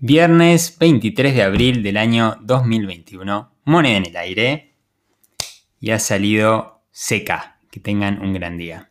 Viernes 23 de abril del año 2021, moneda en el aire y ha salido seca. Que tengan un gran día.